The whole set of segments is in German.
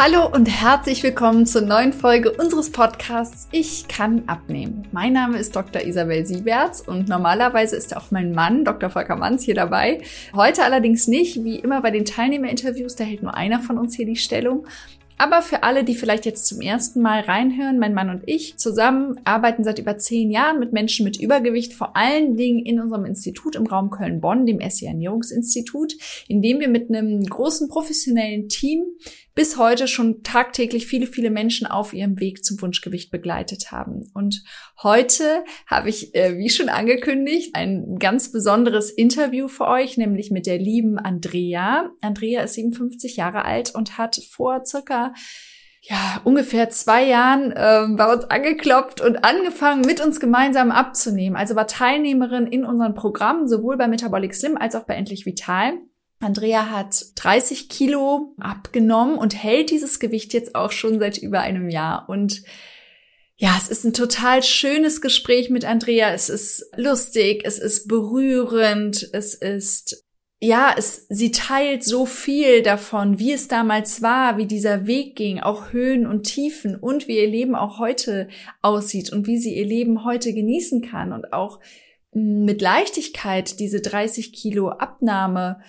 Hallo und herzlich willkommen zur neuen Folge unseres Podcasts Ich kann abnehmen. Mein Name ist Dr. Isabel Sieberts und normalerweise ist auch mein Mann, Dr. Volker Manns, hier dabei. Heute allerdings nicht, wie immer bei den Teilnehmerinterviews, da hält nur einer von uns hier die Stellung. Aber für alle, die vielleicht jetzt zum ersten Mal reinhören, mein Mann und ich zusammen arbeiten seit über zehn Jahren mit Menschen mit Übergewicht, vor allen Dingen in unserem Institut im Raum Köln-Bonn, dem SI Ernährungsinstitut, in dem wir mit einem großen professionellen Team bis heute schon tagtäglich viele, viele Menschen auf ihrem Weg zum Wunschgewicht begleitet haben. Und heute habe ich, äh, wie schon angekündigt, ein ganz besonderes Interview für euch, nämlich mit der lieben Andrea. Andrea ist 57 Jahre alt und hat vor circa ja, ungefähr zwei Jahren äh, bei uns angeklopft und angefangen, mit uns gemeinsam abzunehmen. Also war Teilnehmerin in unseren Programmen, sowohl bei Metabolic Slim als auch bei Endlich Vital. Andrea hat 30 Kilo abgenommen und hält dieses Gewicht jetzt auch schon seit über einem Jahr. Und ja, es ist ein total schönes Gespräch mit Andrea. Es ist lustig, es ist berührend, es ist ja, es, sie teilt so viel davon, wie es damals war, wie dieser Weg ging, auch Höhen und Tiefen und wie ihr Leben auch heute aussieht und wie sie ihr Leben heute genießen kann und auch mm, mit Leichtigkeit diese 30 Kilo Abnahme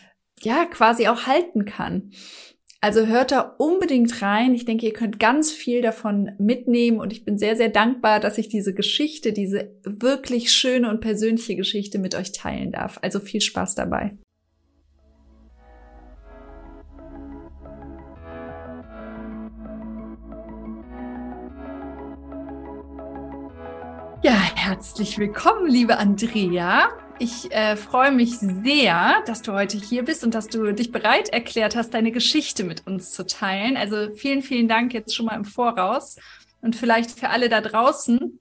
ja, quasi auch halten kann. Also hört da unbedingt rein. Ich denke, ihr könnt ganz viel davon mitnehmen und ich bin sehr, sehr dankbar, dass ich diese Geschichte, diese wirklich schöne und persönliche Geschichte mit euch teilen darf. Also viel Spaß dabei. Ja, herzlich willkommen, liebe Andrea. Ich äh, freue mich sehr, dass du heute hier bist und dass du dich bereit erklärt hast, deine Geschichte mit uns zu teilen. Also vielen, vielen Dank jetzt schon mal im Voraus. Und vielleicht für alle da draußen,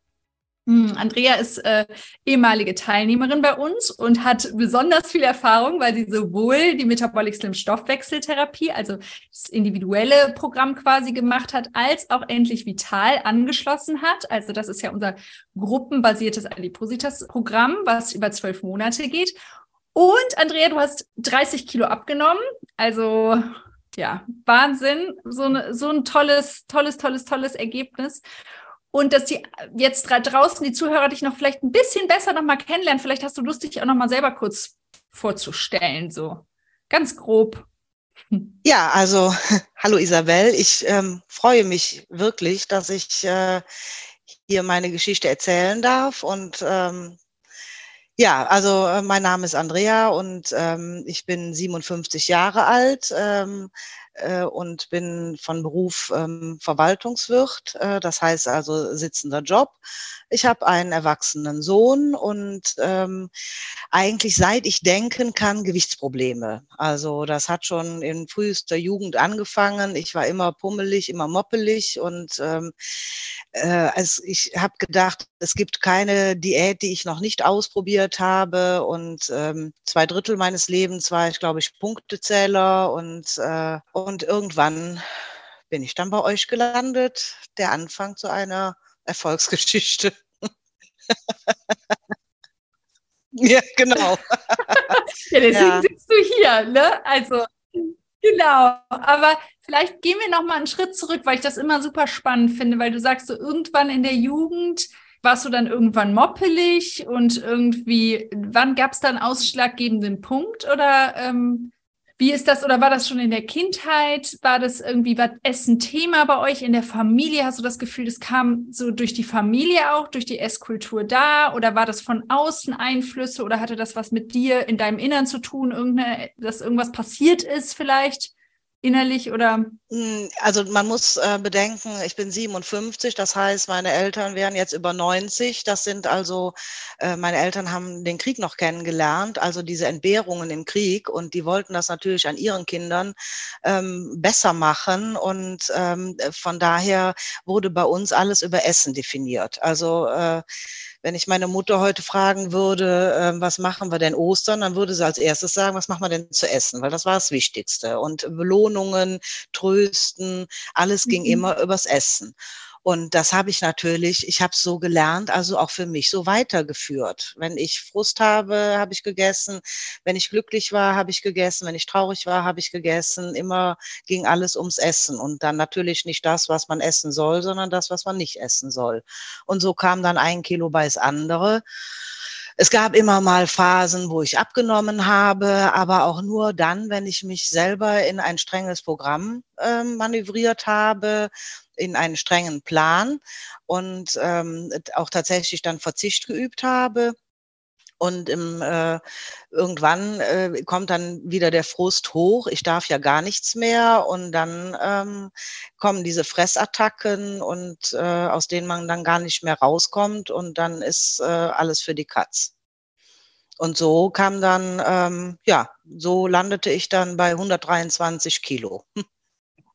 Andrea ist äh, ehemalige Teilnehmerin bei uns und hat besonders viel Erfahrung, weil sie sowohl die Metabolic Slim Stoffwechseltherapie, also das individuelle Programm quasi gemacht hat, als auch endlich Vital angeschlossen hat. Also das ist ja unser gruppenbasiertes Adipositas-Programm, was über zwölf Monate geht. Und Andrea, du hast 30 Kilo abgenommen. Also ja, Wahnsinn. So, eine, so ein tolles, tolles, tolles, tolles Ergebnis und dass die jetzt draußen die Zuhörer dich noch vielleicht ein bisschen besser noch mal kennenlernen. Vielleicht hast du Lust, dich auch noch mal selber kurz vorzustellen, so ganz grob. Ja, also hallo Isabel, ich ähm, freue mich wirklich, dass ich äh, hier meine Geschichte erzählen darf und ähm, ja, also äh, mein Name ist Andrea und ähm, ich bin 57 Jahre alt, ähm, äh, und bin von Beruf ähm, Verwaltungswirt, äh, das heißt also sitzender Job. Ich habe einen erwachsenen Sohn und ähm, eigentlich seit ich denken kann, Gewichtsprobleme. Also das hat schon in frühester Jugend angefangen. Ich war immer pummelig, immer moppelig und ähm, äh, also ich habe gedacht, es gibt keine Diät, die ich noch nicht ausprobiert habe. Und ähm, zwei Drittel meines Lebens war ich, glaube ich, Punktezähler und, äh, und irgendwann bin ich dann bei euch gelandet. Der Anfang zu einer Erfolgsgeschichte. ja, genau. ja, deswegen ja. sitzt du hier, ne? Also, genau. Aber vielleicht gehen wir noch mal einen Schritt zurück, weil ich das immer super spannend finde, weil du sagst, so irgendwann in der Jugend warst du dann irgendwann moppelig und irgendwie, wann gab es da einen ausschlaggebenden Punkt oder ähm, wie ist das, oder war das schon in der Kindheit? War das irgendwie, war Essen Thema bei euch in der Familie? Hast du das Gefühl, das kam so durch die Familie auch, durch die Esskultur da? Oder war das von außen Einflüsse oder hatte das was mit dir in deinem Innern zu tun? Irgendeine, dass irgendwas passiert ist vielleicht? Innerlich oder? Hm, also man muss äh, bedenken, ich bin 57, das heißt, meine Eltern wären jetzt über 90. Das sind also, äh, meine Eltern haben den Krieg noch kennengelernt, also diese Entbehrungen im Krieg und die wollten das natürlich an ihren Kindern ähm, besser machen und ähm, von daher wurde bei uns alles über Essen definiert. Also äh, wenn ich meine Mutter heute fragen würde, äh, was machen wir denn Ostern, dann würde sie als erstes sagen, was machen wir denn zu essen, weil das war das Wichtigste. Und Belohnungen, Trösten, alles ging mhm. immer übers Essen. Und das habe ich natürlich, ich habe es so gelernt, also auch für mich so weitergeführt. Wenn ich Frust habe, habe ich gegessen. Wenn ich glücklich war, habe ich gegessen. Wenn ich traurig war, habe ich gegessen. Immer ging alles ums Essen. Und dann natürlich nicht das, was man essen soll, sondern das, was man nicht essen soll. Und so kam dann ein Kilo bei das andere. Es gab immer mal Phasen, wo ich abgenommen habe, aber auch nur dann, wenn ich mich selber in ein strenges Programm äh, manövriert habe, in einen strengen Plan und ähm, auch tatsächlich dann Verzicht geübt habe. Und im, äh, irgendwann äh, kommt dann wieder der Frust hoch. Ich darf ja gar nichts mehr. Und dann ähm, kommen diese Fressattacken und äh, aus denen man dann gar nicht mehr rauskommt. Und dann ist äh, alles für die Katz. Und so kam dann, ähm, ja, so landete ich dann bei 123 Kilo.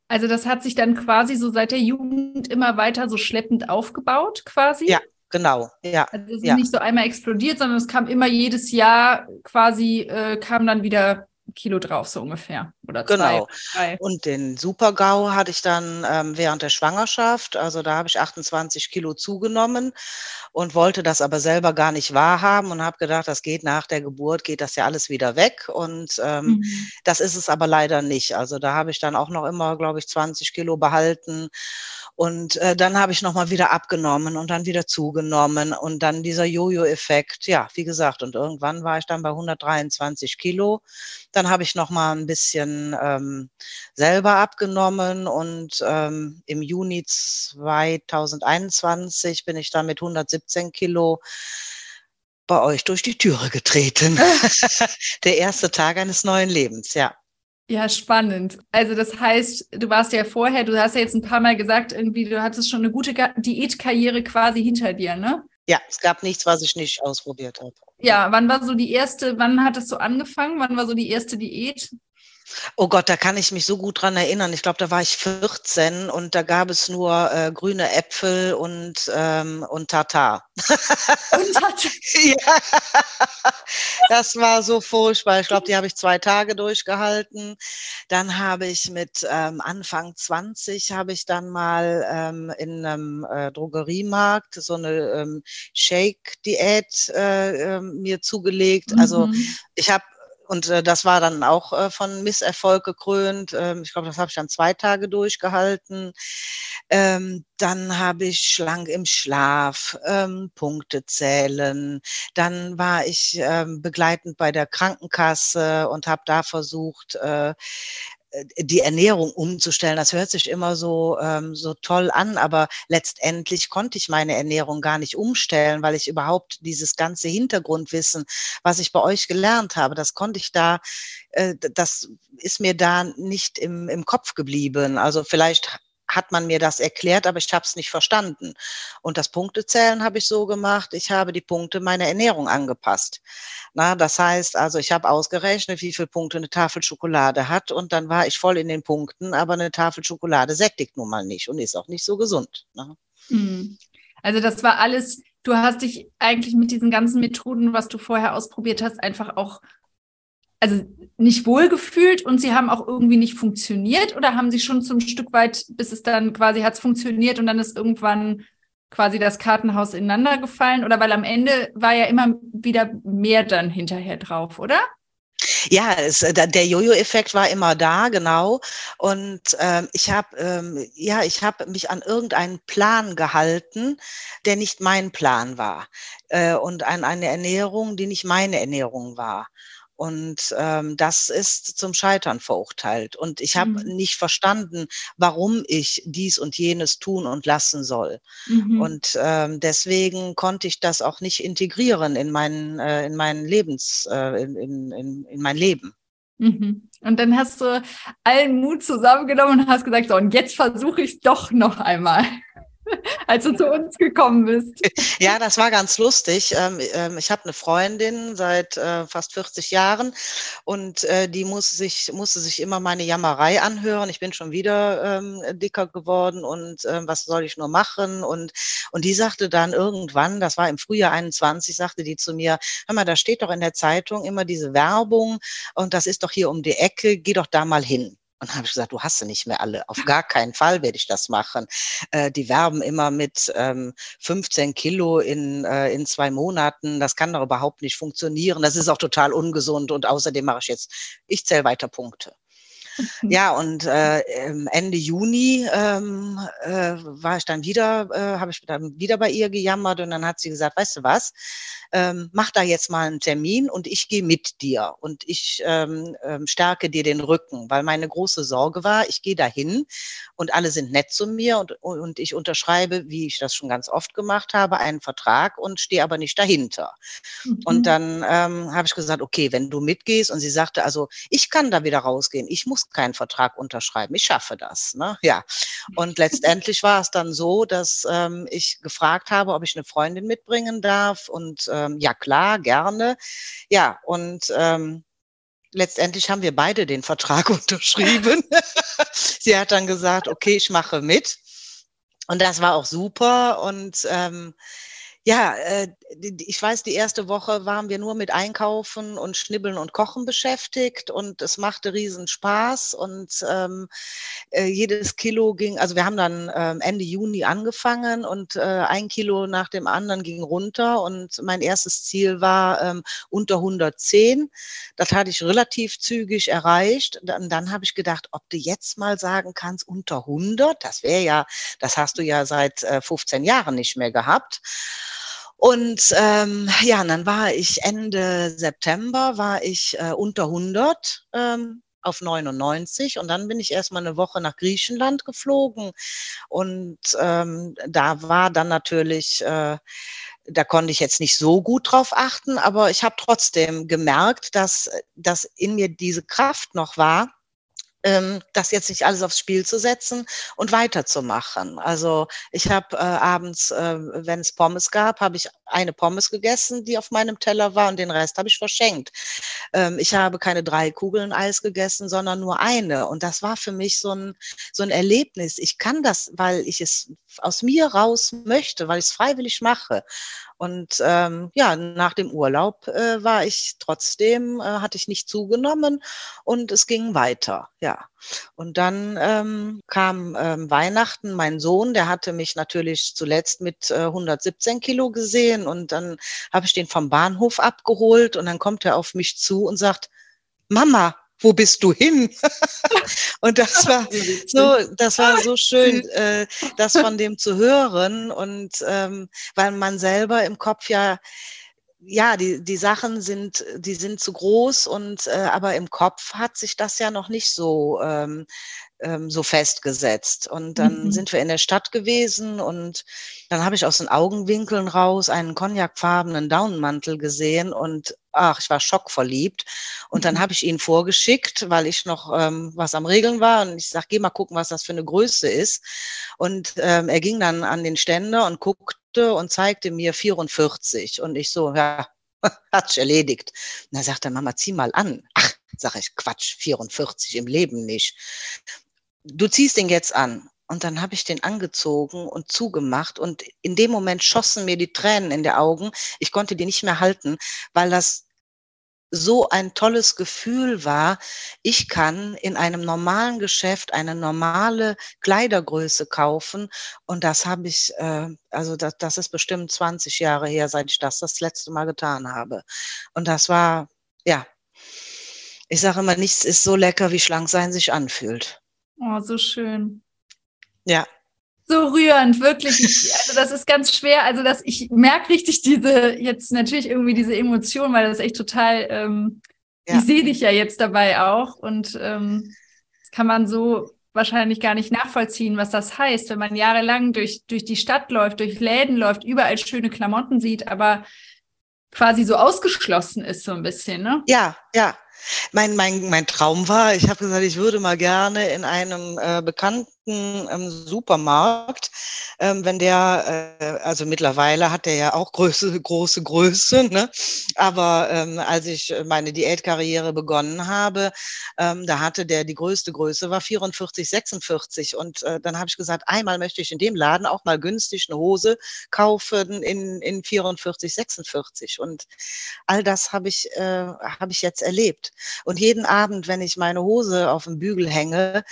Also das hat sich dann quasi so seit der Jugend immer weiter so schleppend aufgebaut, quasi? Ja, genau. Ja. Also es ist ja. nicht so einmal explodiert, sondern es kam immer jedes Jahr quasi, äh, kam dann wieder Kilo drauf, so ungefähr. Oder zwei. Genau. Drei. Und den Super-GAU hatte ich dann ähm, während der Schwangerschaft. Also da habe ich 28 Kilo zugenommen und wollte das aber selber gar nicht wahrhaben und habe gedacht, das geht nach der Geburt, geht das ja alles wieder weg. Und ähm, mhm. das ist es aber leider nicht. Also da habe ich dann auch noch immer, glaube ich, 20 Kilo behalten. Und äh, dann habe ich nochmal wieder abgenommen und dann wieder zugenommen und dann dieser Jojo-Effekt. Ja, wie gesagt, und irgendwann war ich dann bei 123 Kilo. Dann habe ich nochmal ein bisschen ähm, selber abgenommen und ähm, im Juni 2021 bin ich dann mit 117 Kilo bei euch durch die Türe getreten. Der erste Tag eines neuen Lebens, ja. Ja, spannend. Also das heißt, du warst ja vorher, du hast ja jetzt ein paar Mal gesagt, irgendwie, du hattest schon eine gute Diätkarriere quasi hinter dir, ne? Ja, es gab nichts, was ich nicht ausprobiert habe. Ja, wann war so die erste, wann hat es so angefangen? Wann war so die erste Diät? Oh Gott, da kann ich mich so gut dran erinnern. Ich glaube, da war ich 14 und da gab es nur äh, grüne Äpfel und, ähm, und Tatar. Und Tatar. ja, das war so furchtbar. Ich glaube, die habe ich zwei Tage durchgehalten. Dann habe ich mit ähm, Anfang 20 habe ich dann mal ähm, in einem äh, Drogeriemarkt so eine ähm, Shake-Diät äh, ähm, mir zugelegt. Also mhm. ich habe und äh, das war dann auch äh, von Misserfolg gekrönt. Ähm, ich glaube, das habe ich dann zwei Tage durchgehalten. Ähm, dann habe ich schlank im Schlaf, ähm, Punkte zählen. Dann war ich ähm, begleitend bei der Krankenkasse und habe da versucht, äh, die Ernährung umzustellen. Das hört sich immer so, ähm, so toll an, aber letztendlich konnte ich meine Ernährung gar nicht umstellen, weil ich überhaupt dieses ganze Hintergrundwissen, was ich bei euch gelernt habe, das konnte ich da, äh, das ist mir da nicht im, im Kopf geblieben. Also vielleicht hat man mir das erklärt, aber ich habe es nicht verstanden. Und das Punktezählen habe ich so gemacht, ich habe die Punkte meiner Ernährung angepasst. Na, das heißt also, ich habe ausgerechnet, wie viele Punkte eine Tafel Schokolade hat und dann war ich voll in den Punkten, aber eine Tafel Schokolade sättigt nun mal nicht und ist auch nicht so gesund. Ne? Hm. Also das war alles, du hast dich eigentlich mit diesen ganzen Methoden, was du vorher ausprobiert hast, einfach auch also nicht wohlgefühlt und sie haben auch irgendwie nicht funktioniert oder haben sie schon zum Stück weit, bis es dann quasi hat es funktioniert und dann ist irgendwann quasi das Kartenhaus ineinander gefallen oder weil am Ende war ja immer wieder mehr dann hinterher drauf, oder? Ja, es, äh, der Jojo-Effekt war immer da, genau. Und ähm, ich habe ähm, ja, ich habe mich an irgendeinen Plan gehalten, der nicht mein Plan war, äh, und an eine Ernährung, die nicht meine Ernährung war. Und ähm, das ist zum Scheitern verurteilt. Und ich habe mhm. nicht verstanden, warum ich dies und jenes tun und lassen soll. Mhm. Und ähm, deswegen konnte ich das auch nicht integrieren in meinen, äh, in meinen Lebens, äh, in, in, in mein Leben. Mhm. Und dann hast du allen Mut zusammengenommen und hast gesagt, so, und jetzt versuche ich es doch noch einmal. als du zu uns gekommen bist. Ja, das war ganz lustig. Ähm, ähm, ich habe eine Freundin seit äh, fast 40 Jahren und äh, die muss sich, musste sich immer meine Jammerei anhören. Ich bin schon wieder ähm, dicker geworden und was soll ich nur machen? Und, und die sagte dann irgendwann, das war im Frühjahr 21, sagte die zu mir, hör mal, da steht doch in der Zeitung immer diese Werbung und das ist doch hier um die Ecke, geh doch da mal hin. Und habe ich gesagt, du hast sie nicht mehr alle. Auf gar keinen Fall werde ich das machen. Äh, die werben immer mit ähm, 15 Kilo in, äh, in zwei Monaten. Das kann doch überhaupt nicht funktionieren. Das ist auch total ungesund. Und außerdem mache ich jetzt, ich zähle weiter Punkte. Ja, und äh, Ende Juni ähm, äh, war ich dann wieder, äh, habe ich dann wieder bei ihr gejammert und dann hat sie gesagt, weißt du was, ähm, mach da jetzt mal einen Termin und ich gehe mit dir und ich ähm, ähm, stärke dir den Rücken, weil meine große Sorge war, ich gehe dahin und alle sind nett zu mir und, und ich unterschreibe, wie ich das schon ganz oft gemacht habe, einen Vertrag und stehe aber nicht dahinter. Mhm. Und dann ähm, habe ich gesagt, okay, wenn du mitgehst und sie sagte, also ich kann da wieder rausgehen, ich muss keinen Vertrag unterschreiben, ich schaffe das. Ne? Ja. Und letztendlich war es dann so, dass ähm, ich gefragt habe, ob ich eine Freundin mitbringen darf und äh, ähm, ja klar, gerne. Ja, und ähm, letztendlich haben wir beide den Vertrag unterschrieben. Sie hat dann gesagt, okay, ich mache mit. Und das war auch super. Und ähm, ja, äh, ich weiß, die erste Woche waren wir nur mit Einkaufen und Schnibbeln und Kochen beschäftigt und es machte riesen Spaß und ähm, äh, jedes Kilo ging, also wir haben dann ähm, Ende Juni angefangen und äh, ein Kilo nach dem anderen ging runter und mein erstes Ziel war ähm, unter 110. Das hatte ich relativ zügig erreicht. Dann, dann habe ich gedacht, ob du jetzt mal sagen kannst, unter 100, das wäre ja, das hast du ja seit äh, 15 Jahren nicht mehr gehabt. Und ähm, ja, und dann war ich Ende September, war ich äh, unter 100 ähm, auf 99 und dann bin ich erstmal eine Woche nach Griechenland geflogen. Und ähm, da war dann natürlich äh, da konnte ich jetzt nicht so gut drauf achten, aber ich habe trotzdem gemerkt, dass, dass in mir diese Kraft noch war, das jetzt nicht alles aufs Spiel zu setzen und weiterzumachen. Also ich habe äh, abends, äh, wenn es Pommes gab, habe ich eine Pommes gegessen, die auf meinem Teller war und den Rest habe ich verschenkt. Ähm, ich habe keine drei Kugeln Eis gegessen, sondern nur eine. Und das war für mich so ein, so ein Erlebnis. Ich kann das, weil ich es aus mir raus möchte, weil ich es freiwillig mache. Und ähm, ja, nach dem Urlaub äh, war ich trotzdem, äh, hatte ich nicht zugenommen und es ging weiter, ja. Und dann ähm, kam ähm, Weihnachten, mein Sohn, der hatte mich natürlich zuletzt mit äh, 117 Kilo gesehen und dann habe ich den vom Bahnhof abgeholt und dann kommt er auf mich zu und sagt, Mama, wo bist du hin? und das war so, das war so schön, äh, das von dem zu hören. Und ähm, weil man selber im Kopf ja ja, die, die Sachen sind, die sind zu groß und äh, aber im Kopf hat sich das ja noch nicht so ähm, ähm, so festgesetzt. Und dann mhm. sind wir in der Stadt gewesen und dann habe ich aus den Augenwinkeln raus einen cognacfarbenen Daunenmantel gesehen und ach, ich war schockverliebt. Und dann mhm. habe ich ihn vorgeschickt, weil ich noch ähm, was am Regeln war. Und ich sage, geh mal gucken, was das für eine Größe ist. Und ähm, er ging dann an den Ständer und guckte und zeigte mir 44. Und ich so, ja, hat sich erledigt. Und dann sagt er, Mama, zieh mal an. Ach, sage ich, Quatsch, 44 im Leben nicht du ziehst den jetzt an. Und dann habe ich den angezogen und zugemacht und in dem Moment schossen mir die Tränen in die Augen. Ich konnte die nicht mehr halten, weil das so ein tolles Gefühl war. Ich kann in einem normalen Geschäft eine normale Kleidergröße kaufen und das habe ich, äh, also das, das ist bestimmt 20 Jahre her, seit ich das das letzte Mal getan habe. Und das war, ja, ich sage immer, nichts ist so lecker, wie schlank sein sich anfühlt. Oh, so schön. Ja. So rührend, wirklich. Also das ist ganz schwer. Also dass ich merke richtig diese, jetzt natürlich irgendwie diese Emotion, weil das echt total, ähm, ja. ich sehe dich ja jetzt dabei auch und ähm, das kann man so wahrscheinlich gar nicht nachvollziehen, was das heißt, wenn man jahrelang durch, durch die Stadt läuft, durch Läden läuft, überall schöne Klamotten sieht, aber quasi so ausgeschlossen ist, so ein bisschen, ne? Ja, ja. Mein, mein, mein Traum war, ich habe gesagt, ich würde mal gerne in einem äh, bekannten ähm, Supermarkt. Ähm, wenn der, äh, also mittlerweile hat er ja auch Größe, große Größe, ne? aber ähm, als ich meine Diätkarriere begonnen habe, ähm, da hatte der die größte Größe, war 44, 46 und äh, dann habe ich gesagt, einmal möchte ich in dem Laden auch mal günstig eine Hose kaufen in, in 44, 46 und all das habe ich, äh, habe ich jetzt erlebt. Und jeden Abend, wenn ich meine Hose auf dem Bügel hänge,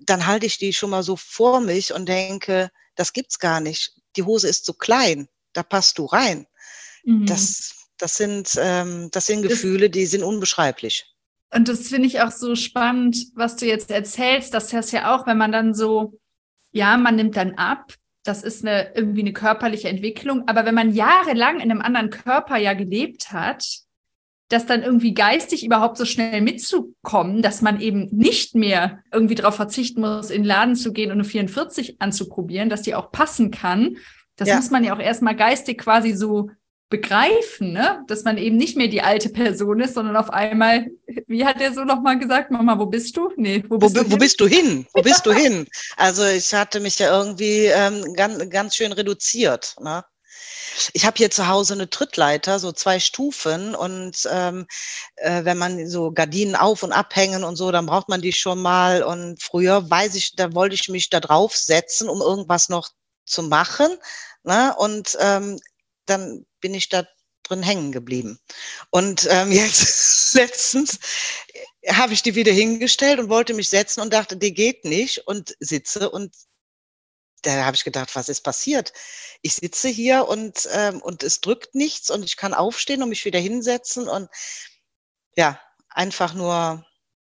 dann halte ich die schon mal so vor mich und denke, das gibt's gar nicht. Die Hose ist zu klein, da passt du rein. Mhm. Das, das sind, ähm, das sind Gefühle, die sind unbeschreiblich. Und das finde ich auch so spannend, was du jetzt erzählst, das ja auch, wenn man dann so, ja, man nimmt dann ab, das ist eine, irgendwie eine körperliche Entwicklung, aber wenn man jahrelang in einem anderen Körper ja gelebt hat, das dann irgendwie geistig überhaupt so schnell mitzukommen, dass man eben nicht mehr irgendwie darauf verzichten muss, in den Laden zu gehen und eine 44 anzuprobieren, dass die auch passen kann. Das ja. muss man ja auch erstmal geistig quasi so begreifen, ne? dass man eben nicht mehr die alte Person ist, sondern auf einmal, wie hat er so nochmal gesagt, Mama, wo bist du? Nee, wo bist, wo, du, wo bist du hin? Wo bist du hin? Also ich hatte mich ja irgendwie ähm, ganz, ganz schön reduziert. Ne? Ich habe hier zu Hause eine Trittleiter, so zwei Stufen und ähm, äh, wenn man so Gardinen auf und abhängen und so, dann braucht man die schon mal. Und früher weiß ich, da wollte ich mich da drauf setzen, um irgendwas noch zu machen. Ne? Und ähm, dann bin ich da drin hängen geblieben. Und ähm, jetzt letztens habe ich die wieder hingestellt und wollte mich setzen und dachte, die geht nicht und sitze und da habe ich gedacht, was ist passiert? Ich sitze hier und, ähm, und es drückt nichts und ich kann aufstehen und mich wieder hinsetzen und ja, einfach nur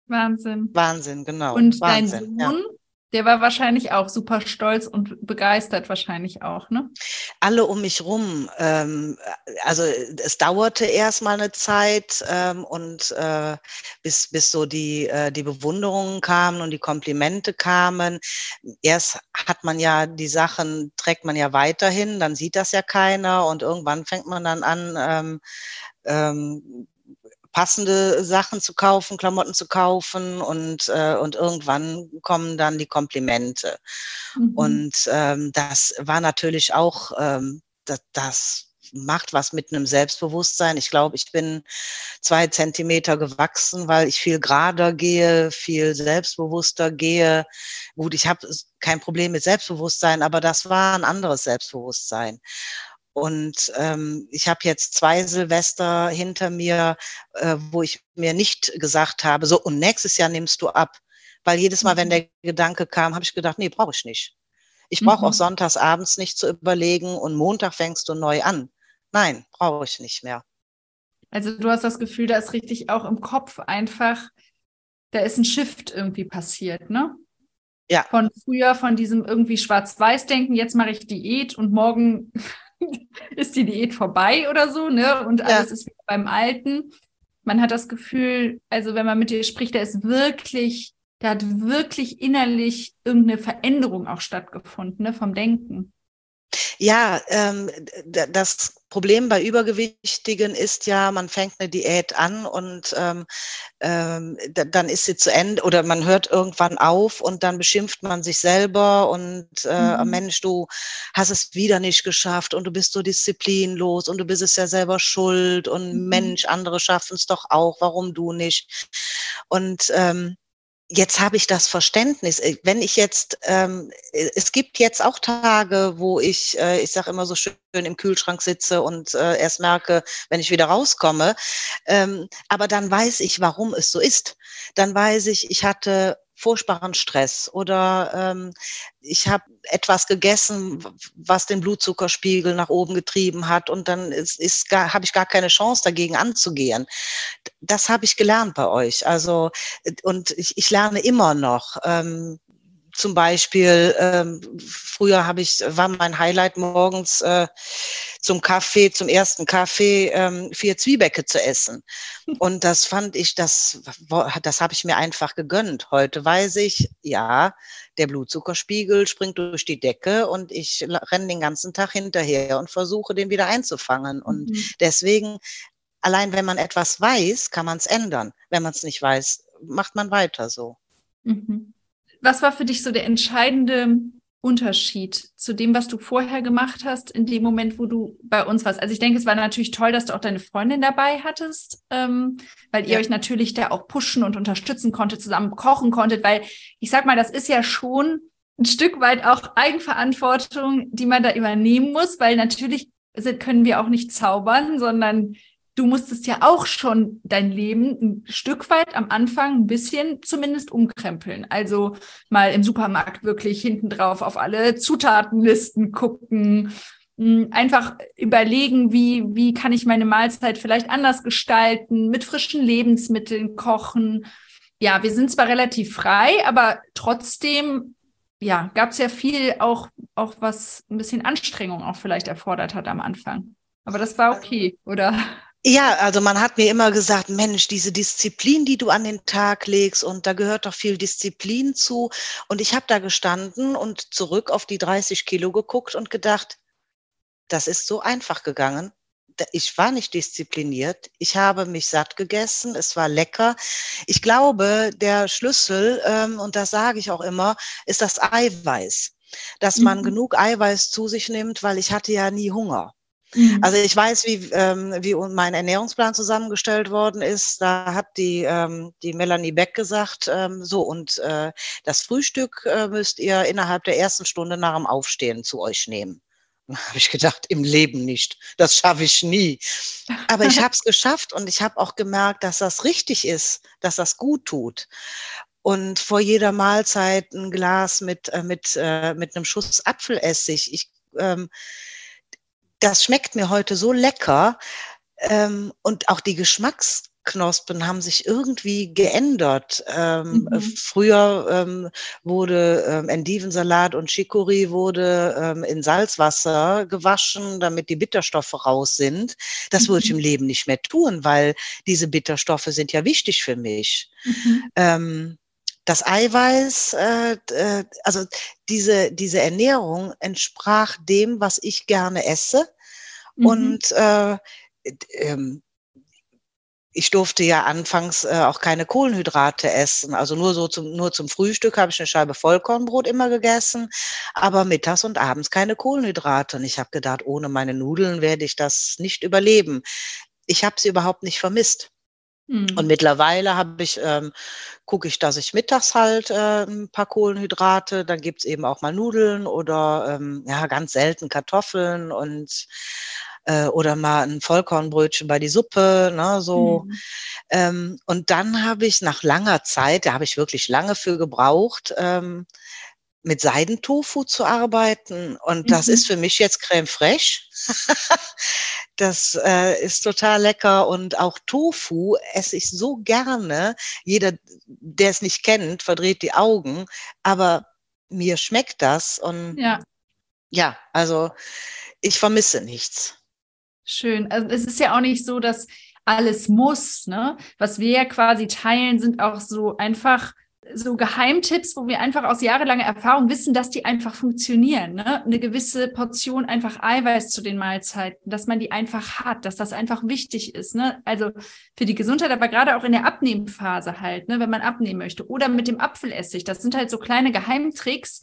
Wahnsinn. Wahnsinn, genau. Und Wahnsinn, dein Sohn, ja. Der war wahrscheinlich auch super stolz und begeistert wahrscheinlich auch, ne? Alle um mich rum. Ähm, also es dauerte erstmal eine Zeit ähm, und äh, bis, bis so die, äh, die Bewunderungen kamen und die Komplimente kamen. Erst hat man ja die Sachen, trägt man ja weiterhin, dann sieht das ja keiner und irgendwann fängt man dann an, ähm, ähm, passende Sachen zu kaufen, Klamotten zu kaufen und, äh, und irgendwann kommen dann die Komplimente. Mhm. Und ähm, das war natürlich auch, ähm, das, das macht was mit einem Selbstbewusstsein. Ich glaube, ich bin zwei Zentimeter gewachsen, weil ich viel gerader gehe, viel selbstbewusster gehe. Gut, ich habe kein Problem mit Selbstbewusstsein, aber das war ein anderes Selbstbewusstsein. Und ähm, ich habe jetzt zwei Silvester hinter mir, äh, wo ich mir nicht gesagt habe, so und nächstes Jahr nimmst du ab. Weil jedes Mal, wenn mhm. der Gedanke kam, habe ich gedacht, nee, brauche ich nicht. Ich brauche mhm. auch sonntags abends nicht zu überlegen und Montag fängst du neu an. Nein, brauche ich nicht mehr. Also du hast das Gefühl, da ist richtig auch im Kopf einfach, da ist ein Shift irgendwie passiert, ne? Ja. Von früher, von diesem irgendwie Schwarz-Weiß-Denken, jetzt mache ich Diät und morgen ist die Diät vorbei oder so, ne? Und alles ja. ist beim Alten. Man hat das Gefühl, also wenn man mit dir spricht, da ist wirklich, da hat wirklich innerlich irgendeine Veränderung auch stattgefunden, ne, vom Denken. Ja, ähm, das Problem bei Übergewichtigen ist ja, man fängt eine Diät an und ähm, ähm, dann ist sie zu Ende oder man hört irgendwann auf und dann beschimpft man sich selber und äh, mhm. Mensch, du hast es wieder nicht geschafft und du bist so disziplinlos und du bist es ja selber schuld und mhm. Mensch, andere schaffen es doch auch, warum du nicht? Und ähm, jetzt habe ich das Verständnis. Äh, wenn ich jetzt, ähm, äh, es gibt jetzt auch Tage, wo ich, äh, ich sage immer so schön im Kühlschrank sitze und äh, erst merke, wenn ich wieder rauskomme. Ähm, aber dann weiß ich, warum es so ist. Dann weiß ich, ich hatte furchtbaren Stress oder ähm, ich habe etwas gegessen, was den Blutzuckerspiegel nach oben getrieben hat und dann ist, ist habe ich gar keine Chance dagegen anzugehen. Das habe ich gelernt bei euch. Also und ich, ich lerne immer noch. Ähm, zum Beispiel, ähm, früher habe ich, war mein Highlight morgens äh, zum Kaffee, zum ersten Kaffee, ähm, vier Zwiebäcke zu essen. Und das fand ich, das, das habe ich mir einfach gegönnt. Heute weiß ich, ja, der Blutzuckerspiegel springt durch die Decke und ich renne den ganzen Tag hinterher und versuche, den wieder einzufangen. Und mhm. deswegen, allein wenn man etwas weiß, kann man es ändern. Wenn man es nicht weiß, macht man weiter so. Mhm. Was war für dich so der entscheidende Unterschied zu dem, was du vorher gemacht hast, in dem Moment, wo du bei uns warst? Also ich denke, es war natürlich toll, dass du auch deine Freundin dabei hattest, ähm, weil ihr ja. euch natürlich da auch pushen und unterstützen konntet, zusammen kochen konntet, weil ich sag mal, das ist ja schon ein Stück weit auch Eigenverantwortung, die man da übernehmen muss, weil natürlich können wir auch nicht zaubern, sondern du musstest ja auch schon dein Leben ein Stück weit am Anfang ein bisschen zumindest umkrempeln. Also mal im Supermarkt wirklich hinten drauf auf alle Zutatenlisten gucken, hm, einfach überlegen, wie, wie kann ich meine Mahlzeit vielleicht anders gestalten, mit frischen Lebensmitteln kochen. Ja, wir sind zwar relativ frei, aber trotzdem, ja, gab es ja viel auch, auch was ein bisschen Anstrengung auch vielleicht erfordert hat am Anfang. Aber das war okay, oder? Ja, also man hat mir immer gesagt, Mensch, diese Disziplin, die du an den Tag legst, und da gehört doch viel Disziplin zu. Und ich habe da gestanden und zurück auf die 30 Kilo geguckt und gedacht, das ist so einfach gegangen. Ich war nicht diszipliniert. Ich habe mich satt gegessen. Es war lecker. Ich glaube, der Schlüssel, ähm, und das sage ich auch immer, ist das Eiweiß. Dass man mhm. genug Eiweiß zu sich nimmt, weil ich hatte ja nie Hunger. Mhm. Also ich weiß, wie, ähm, wie mein Ernährungsplan zusammengestellt worden ist. Da hat die, ähm, die Melanie Beck gesagt, ähm, so und äh, das Frühstück äh, müsst ihr innerhalb der ersten Stunde nach dem Aufstehen zu euch nehmen. Habe ich gedacht, im Leben nicht. Das schaffe ich nie. Aber ich habe es geschafft und ich habe auch gemerkt, dass das richtig ist, dass das gut tut. Und vor jeder Mahlzeit ein Glas mit, äh, mit, äh, mit einem Schuss Apfelessig. Ich, ähm, das schmeckt mir heute so lecker. Ähm, und auch die Geschmacksknospen haben sich irgendwie geändert. Ähm, mhm. Früher ähm, wurde ähm, Endivensalat und Chicorée wurde ähm, in Salzwasser gewaschen, damit die Bitterstoffe raus sind. Das mhm. würde ich im Leben nicht mehr tun, weil diese Bitterstoffe sind ja wichtig für mich. Mhm. Das Eiweiß, äh, äh, also diese, diese Ernährung entsprach dem, was ich gerne esse. Mhm. Und äh, ähm, ich durfte ja anfangs äh, auch keine Kohlenhydrate essen. Also nur so zum, nur zum Frühstück habe ich eine Scheibe Vollkornbrot immer gegessen, aber mittags und abends keine Kohlenhydrate. Und ich habe gedacht, ohne meine Nudeln werde ich das nicht überleben. Ich habe sie überhaupt nicht vermisst. Und mhm. mittlerweile habe ich, ähm, gucke ich, dass ich mittags halt äh, ein paar Kohlenhydrate, dann gibt's eben auch mal Nudeln oder ähm, ja, ganz selten Kartoffeln und äh, oder mal ein Vollkornbrötchen bei die Suppe, ne, so. Mhm. Ähm, und dann habe ich nach langer Zeit, da habe ich wirklich lange für gebraucht, ähm, mit Seidentofu zu arbeiten. Und mhm. das ist für mich jetzt Creme fraiche. das äh, ist total lecker. Und auch Tofu esse ich so gerne. Jeder, der es nicht kennt, verdreht die Augen. Aber mir schmeckt das. Und ja, ja also ich vermisse nichts. Schön. Also es ist ja auch nicht so, dass alles muss. Ne? Was wir ja quasi teilen, sind auch so einfach so Geheimtipps, wo wir einfach aus jahrelanger Erfahrung wissen, dass die einfach funktionieren. Ne? Eine gewisse Portion einfach Eiweiß zu den Mahlzeiten, dass man die einfach hat, dass das einfach wichtig ist. Ne? Also für die Gesundheit, aber gerade auch in der Abnehmphase halt, ne? wenn man abnehmen möchte. Oder mit dem Apfelessig. Das sind halt so kleine Geheimtricks.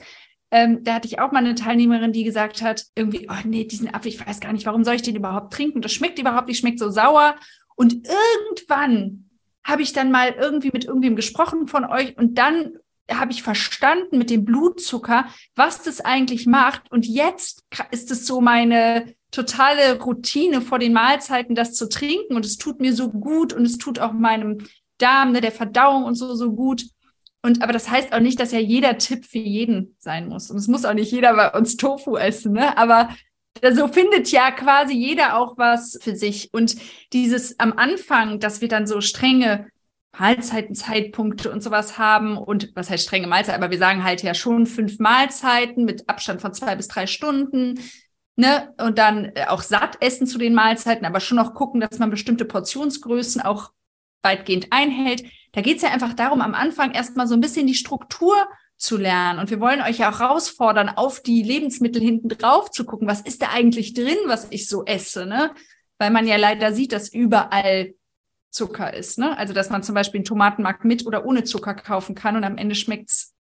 Ähm, da hatte ich auch mal eine Teilnehmerin, die gesagt hat, irgendwie, oh nee, diesen Apfel, ich weiß gar nicht, warum soll ich den überhaupt trinken? Das schmeckt überhaupt nicht, schmeckt so sauer. Und irgendwann habe ich dann mal irgendwie mit irgendwem gesprochen von euch und dann habe ich verstanden mit dem Blutzucker, was das eigentlich macht. Und jetzt ist es so meine totale Routine vor den Mahlzeiten, das zu trinken. Und es tut mir so gut und es tut auch meinem Darm, ne, der Verdauung und so, so gut. Und aber das heißt auch nicht, dass ja jeder Tipp für jeden sein muss. Und es muss auch nicht jeder bei uns Tofu essen, ne? Aber so findet ja quasi jeder auch was für sich. Und dieses am Anfang, dass wir dann so strenge Mahlzeiten, Zeitpunkte und sowas haben und was heißt strenge Mahlzeit, aber wir sagen halt ja schon fünf Mahlzeiten mit Abstand von zwei bis drei Stunden, ne? Und dann äh, auch satt essen zu den Mahlzeiten, aber schon noch gucken, dass man bestimmte Portionsgrößen auch weitgehend einhält. Da geht es ja einfach darum, am Anfang erstmal so ein bisschen die Struktur zu lernen. Und wir wollen euch ja auch herausfordern, auf die Lebensmittel hinten drauf zu gucken. Was ist da eigentlich drin, was ich so esse, ne? Weil man ja leider sieht, dass überall Zucker ist, ne? Also, dass man zum Beispiel einen Tomatenmark mit oder ohne Zucker kaufen kann und am Ende schmeckt's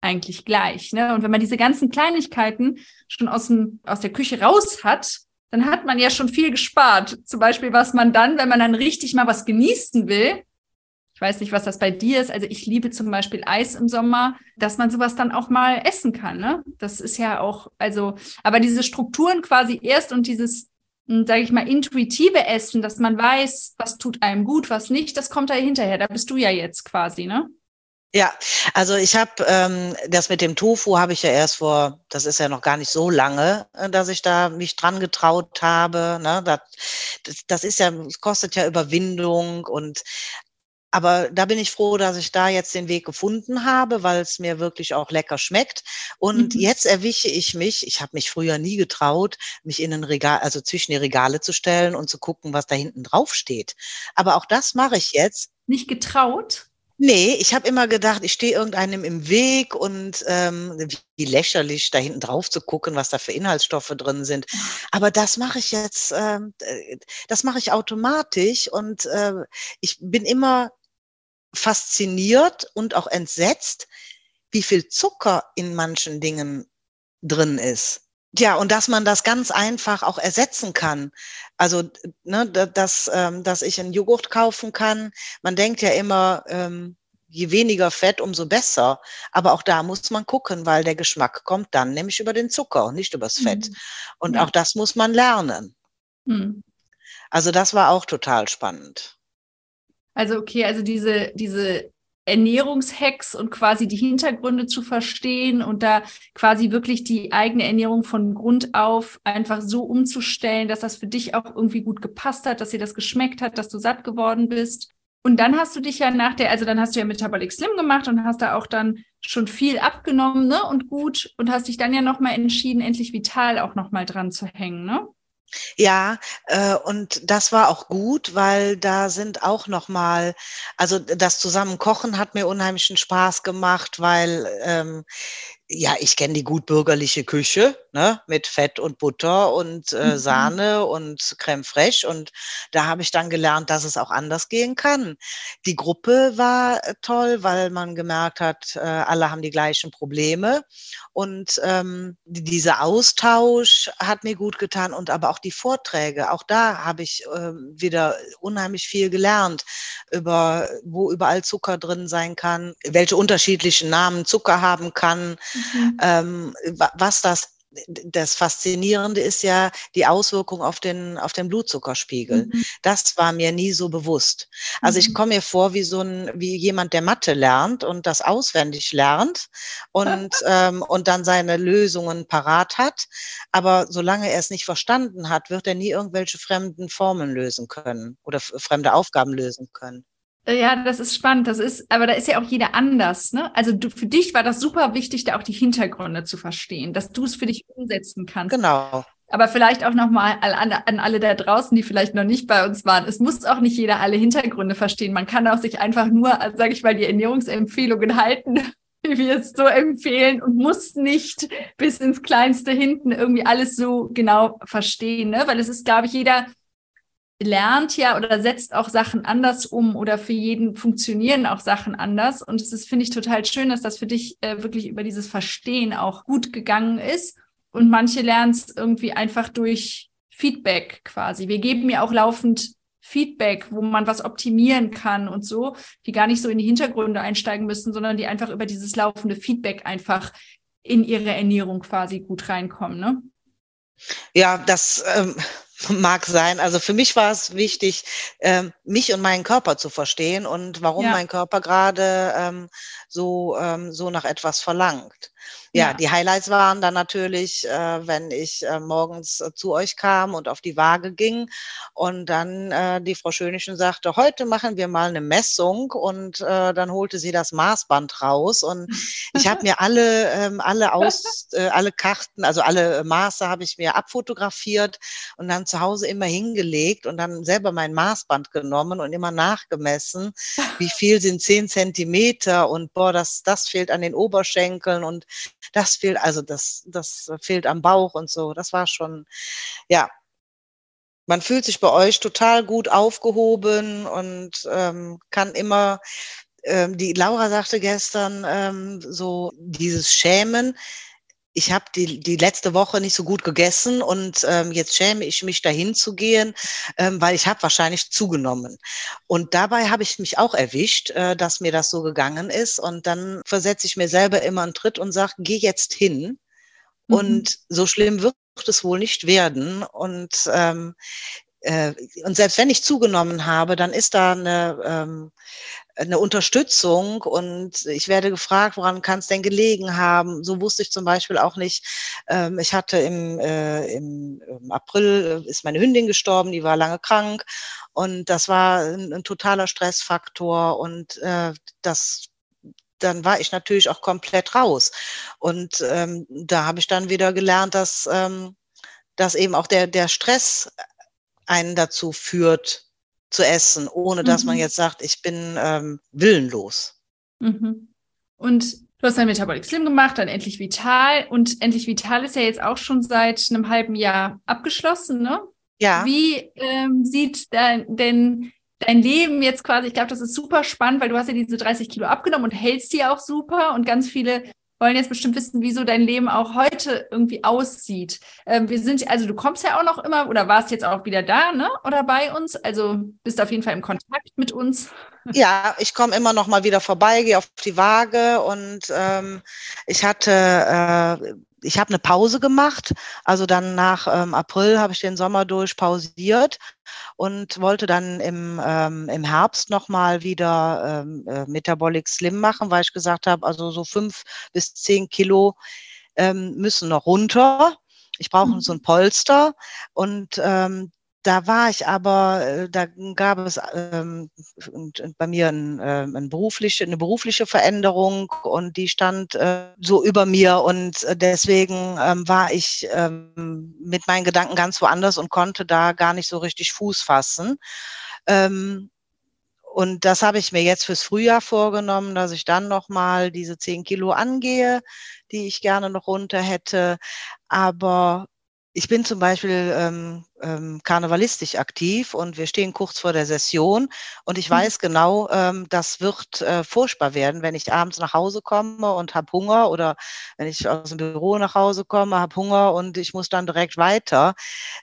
eigentlich gleich. Ne? Und wenn man diese ganzen Kleinigkeiten schon aus, dem, aus der Küche raus hat, dann hat man ja schon viel gespart. Zum Beispiel, was man dann, wenn man dann richtig mal was genießen will, ich weiß nicht, was das bei dir ist. Also ich liebe zum Beispiel Eis im Sommer, dass man sowas dann auch mal essen kann. Ne? Das ist ja auch, also, aber diese Strukturen quasi erst und dieses, hm, sage ich mal, intuitive Essen, dass man weiß, was tut einem gut, was nicht, das kommt da hinterher. Da bist du ja jetzt quasi, ne? Ja, also ich habe ähm, das mit dem Tofu habe ich ja erst vor, das ist ja noch gar nicht so lange, äh, dass ich da mich dran getraut habe. Ne? Das, das, das ist ja, es kostet ja Überwindung und aber da bin ich froh, dass ich da jetzt den Weg gefunden habe, weil es mir wirklich auch lecker schmeckt. Und mhm. jetzt erwische ich mich, ich habe mich früher nie getraut, mich in ein Regal, also zwischen die Regale zu stellen und zu gucken, was da hinten drauf steht. Aber auch das mache ich jetzt. Nicht getraut? Nee, ich habe immer gedacht, ich stehe irgendeinem im Weg und ähm, wie lächerlich da hinten drauf zu gucken, was da für Inhaltsstoffe drin sind. Aber das mache ich jetzt, ähm, äh, das mache ich automatisch und äh, ich bin immer fasziniert und auch entsetzt, wie viel Zucker in manchen Dingen drin ist. Ja, und dass man das ganz einfach auch ersetzen kann. Also, ne, dass, ähm, dass ich einen Joghurt kaufen kann. Man denkt ja immer, ähm, je weniger Fett, umso besser. Aber auch da muss man gucken, weil der Geschmack kommt dann nämlich über den Zucker und nicht übers Fett. Mhm. Und ja. auch das muss man lernen. Mhm. Also das war auch total spannend. Also okay, also diese, diese Ernährungshacks und quasi die Hintergründe zu verstehen und da quasi wirklich die eigene Ernährung von Grund auf einfach so umzustellen, dass das für dich auch irgendwie gut gepasst hat, dass dir das geschmeckt hat, dass du satt geworden bist. Und dann hast du dich ja nach der, also dann hast du ja Metabolic Slim gemacht und hast da auch dann schon viel abgenommen, ne? Und gut und hast dich dann ja nochmal entschieden, endlich vital auch nochmal dran zu hängen, ne? Ja, äh, und das war auch gut, weil da sind auch noch mal, also das Zusammenkochen hat mir unheimlichen Spaß gemacht, weil ähm, ja, ich kenne die gutbürgerliche Küche, ne, mit Fett und Butter und äh, mhm. Sahne und Creme fraiche. Und da habe ich dann gelernt, dass es auch anders gehen kann. Die Gruppe war äh, toll, weil man gemerkt hat, äh, alle haben die gleichen Probleme. Und ähm, dieser Austausch hat mir gut getan und aber auch die Vorträge. Auch da habe ich äh, wieder unheimlich viel gelernt über, wo überall Zucker drin sein kann, welche unterschiedlichen Namen Zucker haben kann Mhm. Ähm, was das das Faszinierende ist ja die Auswirkung auf den, auf den Blutzuckerspiegel. Mhm. Das war mir nie so bewusst. Also ich mhm. komme mir vor wie so ein, wie jemand, der Mathe lernt und das auswendig lernt und, ähm, und dann seine Lösungen parat hat. Aber solange er es nicht verstanden hat, wird er nie irgendwelche fremden Formeln lösen können oder fremde Aufgaben lösen können. Ja, das ist spannend. Das ist, aber da ist ja auch jeder anders. Ne? Also du, für dich war das super wichtig, da auch die Hintergründe zu verstehen, dass du es für dich umsetzen kannst. Genau. Aber vielleicht auch nochmal an, an alle da draußen, die vielleicht noch nicht bei uns waren. Es muss auch nicht jeder alle Hintergründe verstehen. Man kann auch sich einfach nur, sage ich mal, die Ernährungsempfehlungen halten, wie wir es so empfehlen und muss nicht bis ins Kleinste hinten irgendwie alles so genau verstehen. Ne? Weil es ist, glaube ich, jeder lernt ja oder setzt auch Sachen anders um oder für jeden funktionieren auch Sachen anders. Und es ist, finde ich, total schön, dass das für dich äh, wirklich über dieses Verstehen auch gut gegangen ist. Und manche lernen es irgendwie einfach durch Feedback quasi. Wir geben ja auch laufend Feedback, wo man was optimieren kann und so, die gar nicht so in die Hintergründe einsteigen müssen, sondern die einfach über dieses laufende Feedback einfach in ihre Ernährung quasi gut reinkommen. Ne? Ja, das ähm, mag sein. Also für mich war es wichtig, ähm, mich und meinen Körper zu verstehen und warum ja. mein Körper gerade ähm, so, ähm, so nach etwas verlangt. Ja, die Highlights waren dann natürlich, äh, wenn ich äh, morgens äh, zu euch kam und auf die Waage ging und dann äh, die Frau Schönischen sagte, heute machen wir mal eine Messung. Und äh, dann holte sie das Maßband raus und ich habe mir alle, ähm, alle aus, äh, alle Karten, also alle Maße habe ich mir abfotografiert und dann zu Hause immer hingelegt und dann selber mein Maßband genommen und immer nachgemessen, wie viel sind zehn Zentimeter und boah, das, das fehlt an den Oberschenkeln und das fehlt, also das, das fehlt am Bauch und so. Das war schon, ja. Man fühlt sich bei euch total gut aufgehoben und ähm, kann immer ähm, die Laura sagte gestern ähm, so dieses Schämen. Ich habe die, die letzte Woche nicht so gut gegessen und ähm, jetzt schäme ich mich dahin zu gehen, ähm, weil ich habe wahrscheinlich zugenommen. Und dabei habe ich mich auch erwischt, äh, dass mir das so gegangen ist. Und dann versetze ich mir selber immer einen Tritt und sage, geh jetzt hin. Mhm. Und so schlimm wird es wohl nicht werden. Und ähm, äh, und selbst wenn ich zugenommen habe, dann ist da eine, ähm, eine Unterstützung und ich werde gefragt, woran kann es denn gelegen haben? So wusste ich zum Beispiel auch nicht. Ähm, ich hatte im, äh, im, im, April äh, ist meine Hündin gestorben, die war lange krank und das war ein, ein totaler Stressfaktor und äh, das dann war ich natürlich auch komplett raus. Und ähm, da habe ich dann wieder gelernt, dass, ähm, dass eben auch der, der Stress einen dazu führt, zu essen, ohne dass mhm. man jetzt sagt, ich bin ähm, willenlos. Mhm. Und du hast dein Metabolic Slim gemacht, dann endlich Vital. Und endlich Vital ist ja jetzt auch schon seit einem halben Jahr abgeschlossen, ne? Ja. Wie ähm, sieht dein, denn dein Leben jetzt quasi, ich glaube, das ist super spannend, weil du hast ja diese 30 Kilo abgenommen und hältst die auch super und ganz viele wollen jetzt bestimmt wissen, wieso dein Leben auch heute irgendwie aussieht. Ähm, wir sind, also du kommst ja auch noch immer oder warst jetzt auch wieder da, ne? Oder bei uns? Also bist auf jeden Fall im Kontakt mit uns. Ja, ich komme immer noch mal wieder vorbei, gehe auf die Waage und ähm, ich hatte äh, ich habe eine Pause gemacht. Also dann nach ähm, April habe ich den Sommer durch pausiert und wollte dann im, ähm, im Herbst nochmal wieder ähm, äh, Metabolic Slim machen, weil ich gesagt habe, also so fünf bis zehn Kilo ähm, müssen noch runter. Ich brauche mhm. so ein Polster und ähm, da war ich aber, äh, da gab es ähm, bei mir ein, äh, ein berufliche, eine berufliche Veränderung und die stand äh, so über mir und äh, deswegen ähm, war ich ähm, mit meinen Gedanken ganz woanders und konnte da gar nicht so richtig Fuß fassen. Ähm, und das habe ich mir jetzt fürs Frühjahr vorgenommen, dass ich dann nochmal diese zehn Kilo angehe, die ich gerne noch runter hätte. Aber ich bin zum Beispiel ähm, ähm, karnevalistisch aktiv und wir stehen kurz vor der Session und ich mhm. weiß genau, ähm, das wird äh, furchtbar werden, wenn ich abends nach Hause komme und habe Hunger oder wenn ich aus dem Büro nach Hause komme, habe Hunger und ich muss dann direkt weiter.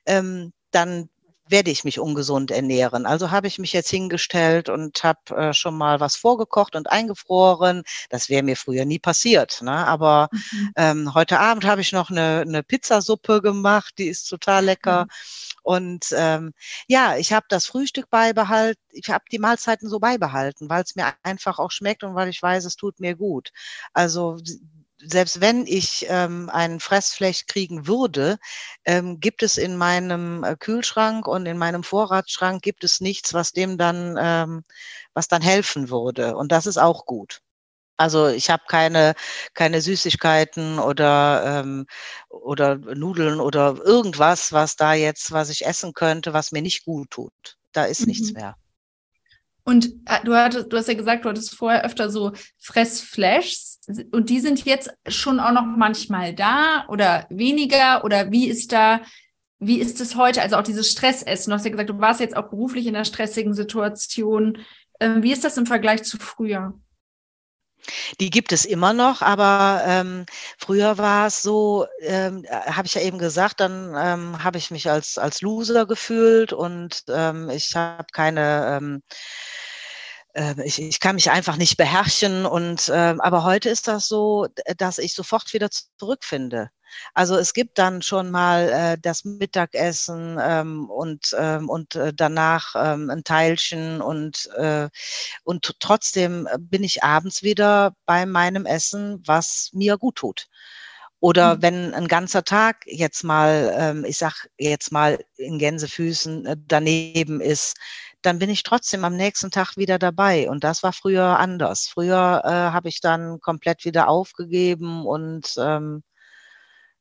Ähm, dann werde ich mich ungesund ernähren. Also habe ich mich jetzt hingestellt und habe äh, schon mal was vorgekocht und eingefroren. Das wäre mir früher nie passiert. Ne? Aber mhm. ähm, heute Abend habe ich noch eine, eine Pizzasuppe gemacht, die ist total lecker. Mhm. Und ähm, ja, ich habe das Frühstück beibehalten, ich habe die Mahlzeiten so beibehalten, weil es mir einfach auch schmeckt und weil ich weiß, es tut mir gut. Also selbst wenn ich ähm, einen Fressfleisch kriegen würde, ähm, gibt es in meinem äh, Kühlschrank und in meinem Vorratsschrank gibt es nichts, was dem dann, ähm, was dann helfen würde. Und das ist auch gut. Also ich habe keine, keine Süßigkeiten oder, ähm, oder Nudeln oder irgendwas, was da jetzt, was ich essen könnte, was mir nicht gut tut. Da ist mhm. nichts mehr. Und äh, du, hattest, du hast ja gesagt, du hattest vorher öfter so Fressflashs und die sind jetzt schon auch noch manchmal da oder weniger oder wie ist da, wie ist es heute? Also auch dieses Stressessen. Du hast ja gesagt, du warst jetzt auch beruflich in einer stressigen Situation. Ähm, wie ist das im Vergleich zu früher? Die gibt es immer noch, aber ähm, früher war es so, ähm, äh, habe ich ja eben gesagt, dann ähm, habe ich mich als, als Loser gefühlt und ähm, ich habe keine, ähm, äh, ich, ich kann mich einfach nicht beherrschen. Und äh, aber heute ist das so, dass ich sofort wieder zurückfinde. Also es gibt dann schon mal äh, das Mittagessen ähm, und, ähm, und äh, danach ähm, ein Teilchen und, äh, und trotzdem bin ich abends wieder bei meinem Essen, was mir gut tut. Oder mhm. wenn ein ganzer Tag jetzt mal, ähm, ich sag jetzt mal in Gänsefüßen äh, daneben ist, dann bin ich trotzdem am nächsten Tag wieder dabei. Und das war früher anders. Früher äh, habe ich dann komplett wieder aufgegeben und ähm,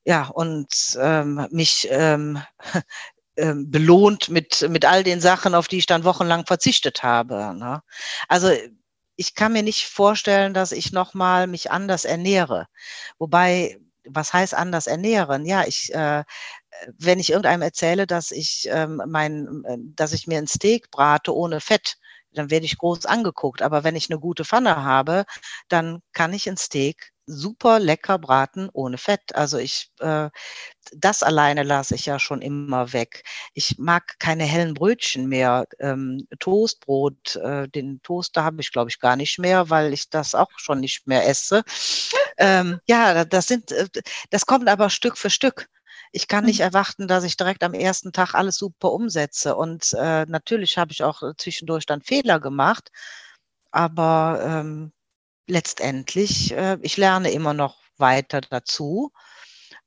ja, und ähm, mich ähm, ähm, belohnt mit, mit all den Sachen, auf die ich dann wochenlang verzichtet habe. Ne? Also ich kann mir nicht vorstellen, dass ich nochmal mich anders ernähre. Wobei, was heißt anders ernähren? Ja, ich, äh, wenn ich irgendeinem erzähle, dass ich ähm, mein, äh, dass ich mir ein Steak brate ohne Fett, dann werde ich groß angeguckt. Aber wenn ich eine gute Pfanne habe, dann kann ich ein Steak super lecker braten ohne Fett. Also ich, äh, das alleine lasse ich ja schon immer weg. Ich mag keine hellen Brötchen mehr. Ähm, Toastbrot, äh, den Toaster habe ich glaube ich gar nicht mehr, weil ich das auch schon nicht mehr esse. Ähm, ja, das sind, äh, das kommt aber Stück für Stück. Ich kann nicht mhm. erwarten, dass ich direkt am ersten Tag alles super umsetze. Und äh, natürlich habe ich auch zwischendurch dann Fehler gemacht. Aber ähm, letztendlich, äh, ich lerne immer noch weiter dazu,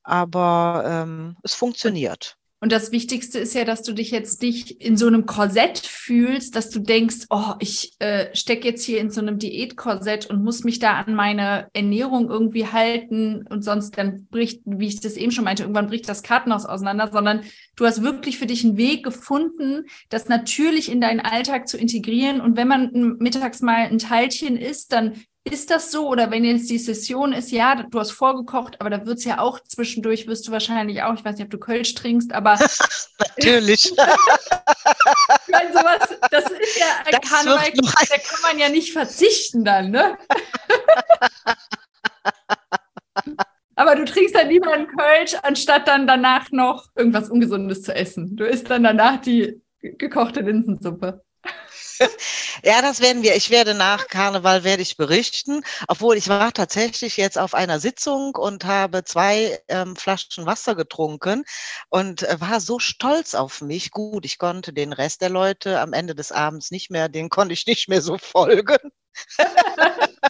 aber ähm, es funktioniert. Und das Wichtigste ist ja, dass du dich jetzt nicht in so einem Korsett fühlst, dass du denkst, oh, ich äh, stecke jetzt hier in so einem Diätkorsett und muss mich da an meine Ernährung irgendwie halten und sonst dann bricht, wie ich das eben schon meinte, irgendwann bricht das Kartenhaus auseinander, sondern du hast wirklich für dich einen Weg gefunden, das natürlich in deinen Alltag zu integrieren. Und wenn man mittags mal ein Teilchen isst, dann ist das so? Oder wenn jetzt die Session ist, ja, du hast vorgekocht, aber da wird es ja auch zwischendurch, wirst du wahrscheinlich auch, ich weiß nicht, ob du Kölsch trinkst, aber. Natürlich. ich meine, sowas, das ist ja ein das Karneval, da kann man ja nicht verzichten dann, ne? aber du trinkst dann lieber einen Kölsch, anstatt dann danach noch irgendwas Ungesundes zu essen. Du isst dann danach die gekochte Linsensuppe. ja, das werden wir. Ich werde nach Karneval werde ich berichten, obwohl ich war tatsächlich jetzt auf einer Sitzung und habe zwei ähm, Flaschen Wasser getrunken und äh, war so stolz auf mich. Gut, ich konnte den Rest der Leute am Ende des Abends nicht mehr, den konnte ich nicht mehr so folgen.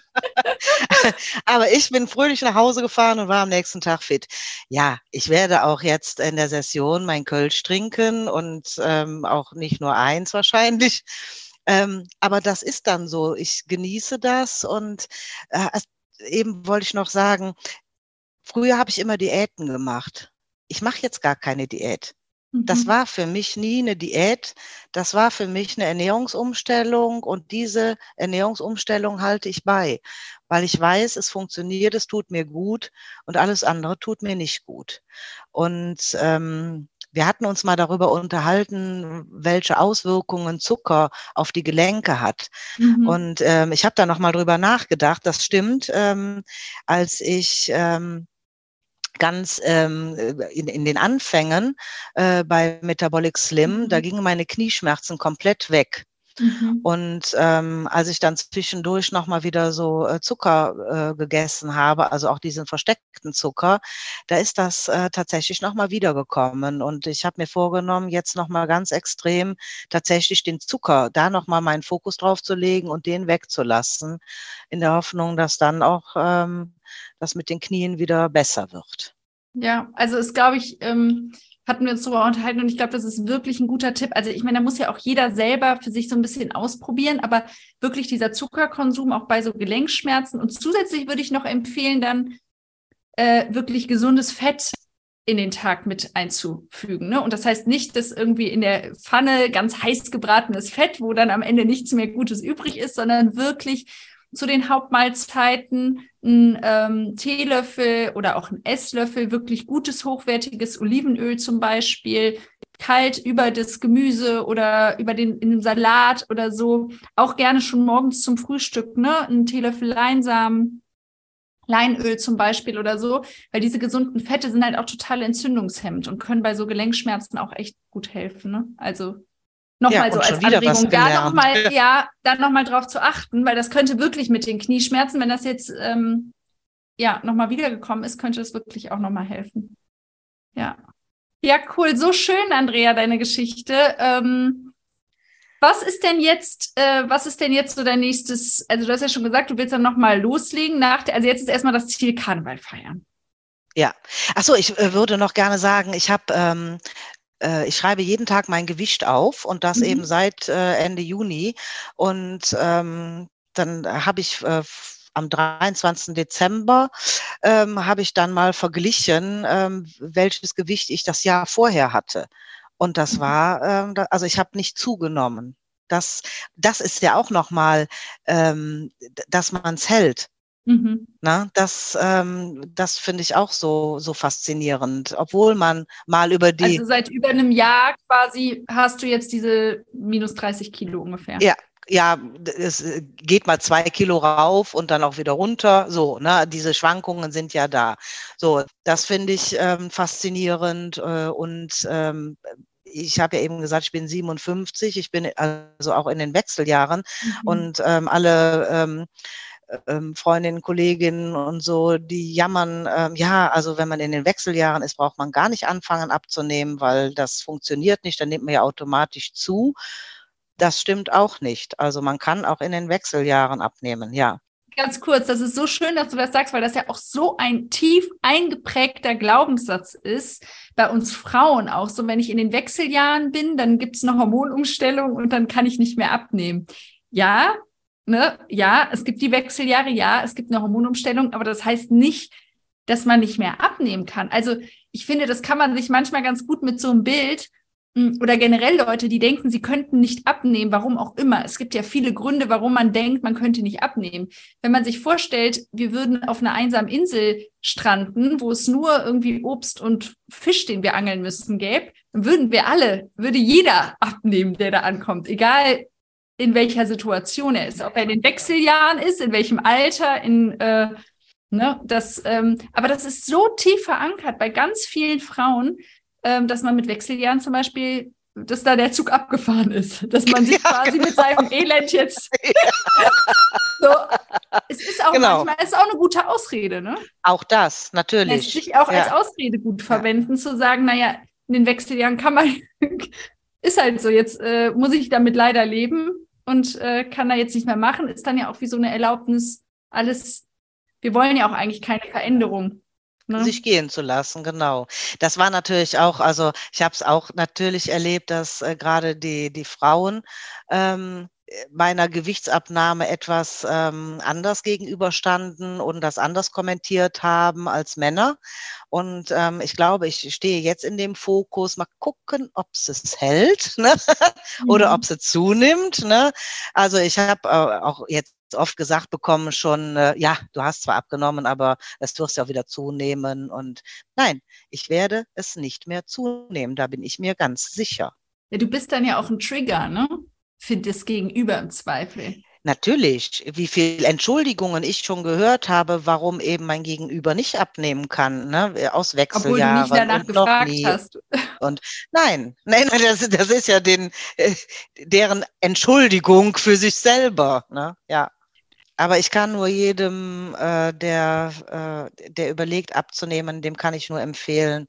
Aber ich bin fröhlich nach Hause gefahren und war am nächsten Tag fit. Ja, ich werde auch jetzt in der Session mein Kölsch trinken und ähm, auch nicht nur eins wahrscheinlich. Ähm, aber das ist dann so. Ich genieße das und äh, eben wollte ich noch sagen, früher habe ich immer Diäten gemacht. Ich mache jetzt gar keine Diät. Das mhm. war für mich nie eine Diät. Das war für mich eine Ernährungsumstellung und diese Ernährungsumstellung halte ich bei, weil ich weiß, es funktioniert, es tut mir gut und alles andere tut mir nicht gut. Und ähm, wir hatten uns mal darüber unterhalten, welche Auswirkungen Zucker auf die Gelenke hat. Mhm. Und ähm, ich habe da noch mal drüber nachgedacht. Das stimmt. Ähm, als ich ähm, ganz ähm, in, in den Anfängen äh, bei Metabolic Slim, mhm. da gingen meine Knieschmerzen komplett weg. Mhm. Und ähm, als ich dann zwischendurch nochmal wieder so äh, Zucker äh, gegessen habe, also auch diesen versteckten Zucker, da ist das äh, tatsächlich nochmal wiedergekommen. Und ich habe mir vorgenommen, jetzt nochmal ganz extrem tatsächlich den Zucker, da nochmal meinen Fokus drauf zu legen und den wegzulassen, in der Hoffnung, dass dann auch ähm, das mit den Knien wieder besser wird. Ja, also ist, glaube ich, ähm, hatten wir uns darüber unterhalten und ich glaube, das ist wirklich ein guter Tipp. Also ich meine, da muss ja auch jeder selber für sich so ein bisschen ausprobieren, aber wirklich dieser Zuckerkonsum auch bei so Gelenkschmerzen und zusätzlich würde ich noch empfehlen, dann äh, wirklich gesundes Fett in den Tag mit einzufügen. Ne? Und das heißt nicht, dass irgendwie in der Pfanne ganz heiß gebratenes Fett, wo dann am Ende nichts mehr Gutes übrig ist, sondern wirklich zu den Hauptmahlzeiten ein ähm, Teelöffel oder auch ein Esslöffel wirklich gutes, hochwertiges Olivenöl zum Beispiel, kalt über das Gemüse oder über den in den Salat oder so. Auch gerne schon morgens zum Frühstück, ne? Ein Teelöffel Leinsamen, Leinöl zum Beispiel oder so, weil diese gesunden Fette sind halt auch total entzündungshemmend und können bei so Gelenkschmerzen auch echt gut helfen. Ne? Also Nochmal ja, so als Anregung, da nochmal, ja, dann nochmal drauf zu achten, weil das könnte wirklich mit den Knieschmerzen, wenn das jetzt ähm, ja nochmal wiedergekommen ist, könnte das wirklich auch nochmal helfen. Ja. Ja, cool. So schön, Andrea, deine Geschichte. Ähm, was ist denn jetzt, äh, was ist denn jetzt so dein nächstes, also du hast ja schon gesagt, du willst dann nochmal loslegen nach der, also jetzt ist erstmal das Ziel Karneval feiern. Ja, ach so, ich äh, würde noch gerne sagen, ich habe ähm, äh, ich schreibe jeden Tag mein Gewicht auf und das mhm. eben seit äh, Ende Juni. Und ähm, dann habe ich äh, am 23. Dezember ähm, habe ich dann mal verglichen, ähm, welches Gewicht ich das Jahr vorher hatte. Und das mhm. war, ähm, da, also ich habe nicht zugenommen. Das, das ist ja auch nochmal, ähm, dass man es hält. Mhm. Na, das ähm, das finde ich auch so, so faszinierend, obwohl man mal über die. Also seit über einem Jahr quasi hast du jetzt diese minus 30 Kilo ungefähr. Ja, ja, es äh, geht mal zwei Kilo rauf und dann auch wieder runter. So, ne, diese Schwankungen sind ja da. So, das finde ich ähm, faszinierend äh, und ähm, ich habe ja eben gesagt, ich bin 57, ich bin also auch in den Wechseljahren mhm. und ähm, alle ähm, ähm, Freundinnen, Kolleginnen und so, die jammern, ähm, ja, also wenn man in den Wechseljahren ist, braucht man gar nicht anfangen abzunehmen, weil das funktioniert nicht, dann nimmt man ja automatisch zu. Das stimmt auch nicht. Also man kann auch in den Wechseljahren abnehmen, ja. Ganz kurz, das ist so schön, dass du das sagst, weil das ja auch so ein tief eingeprägter Glaubenssatz ist, bei uns Frauen auch. So, wenn ich in den Wechseljahren bin, dann gibt es eine Hormonumstellung und dann kann ich nicht mehr abnehmen. Ja, ne, ja, es gibt die Wechseljahre, ja, es gibt eine Hormonumstellung, aber das heißt nicht, dass man nicht mehr abnehmen kann. Also ich finde, das kann man sich manchmal ganz gut mit so einem Bild hm, oder generell Leute, die denken, sie könnten nicht abnehmen, warum auch immer. Es gibt ja viele Gründe, warum man denkt, man könnte nicht abnehmen. Wenn man sich vorstellt, wir würden auf einer einsamen Insel stranden, wo es nur irgendwie Obst und Fisch, den wir angeln müssten, gäbe, dann würden wir alle, würde jeder abnehmen, der da ankommt, egal in welcher Situation er ist, ob er in den Wechseljahren ist, in welchem Alter, in äh, ne, das, ähm, aber das ist so tief verankert bei ganz vielen Frauen, ähm, dass man mit Wechseljahren zum Beispiel, dass da der Zug abgefahren ist, dass man sich ja, quasi genau. mit seinem Elend jetzt so, es ist auch genau. manchmal es ist auch eine gute Ausrede, ne? Auch das, natürlich. Lässt sich auch ja. als Ausrede gut verwenden, zu sagen, naja, in den Wechseljahren kann man, ist halt so, jetzt äh, muss ich damit leider leben und äh, kann da jetzt nicht mehr machen, ist dann ja auch wie so eine Erlaubnis, alles, wir wollen ja auch eigentlich keine Veränderung. Ne? Sich gehen zu lassen, genau. Das war natürlich auch, also ich habe es auch natürlich erlebt, dass äh, gerade die, die Frauen ähm, meiner Gewichtsabnahme etwas ähm, anders gegenüberstanden und das anders kommentiert haben als Männer. Und ähm, ich glaube, ich stehe jetzt in dem Fokus, mal gucken, ob es hält ne? oder mhm. ob es zunimmt. Ne? Also ich habe äh, auch jetzt oft gesagt bekommen schon, äh, ja, du hast zwar abgenommen, aber es wirst ja auch wieder zunehmen. Und nein, ich werde es nicht mehr zunehmen, da bin ich mir ganz sicher. Ja, du bist dann ja auch ein Trigger, ne? Für das Gegenüber im Zweifel. Natürlich, wie viel Entschuldigungen ich schon gehört habe, warum eben mein Gegenüber nicht abnehmen kann, ne? aus Wechseljahren. Obwohl du nicht danach gefragt hast. Und nein, nein, das, das ist ja den, äh, deren Entschuldigung für sich selber. Ne? Ja. Aber ich kann nur jedem, äh, der, äh, der überlegt abzunehmen, dem kann ich nur empfehlen,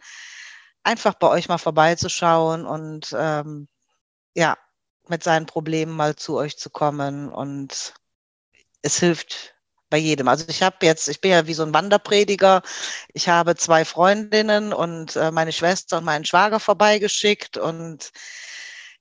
einfach bei euch mal vorbeizuschauen und ähm, ja, mit seinen Problemen mal zu euch zu kommen und es hilft bei jedem. Also ich habe jetzt, ich bin ja wie so ein Wanderprediger. Ich habe zwei Freundinnen und äh, meine Schwester und meinen Schwager vorbeigeschickt und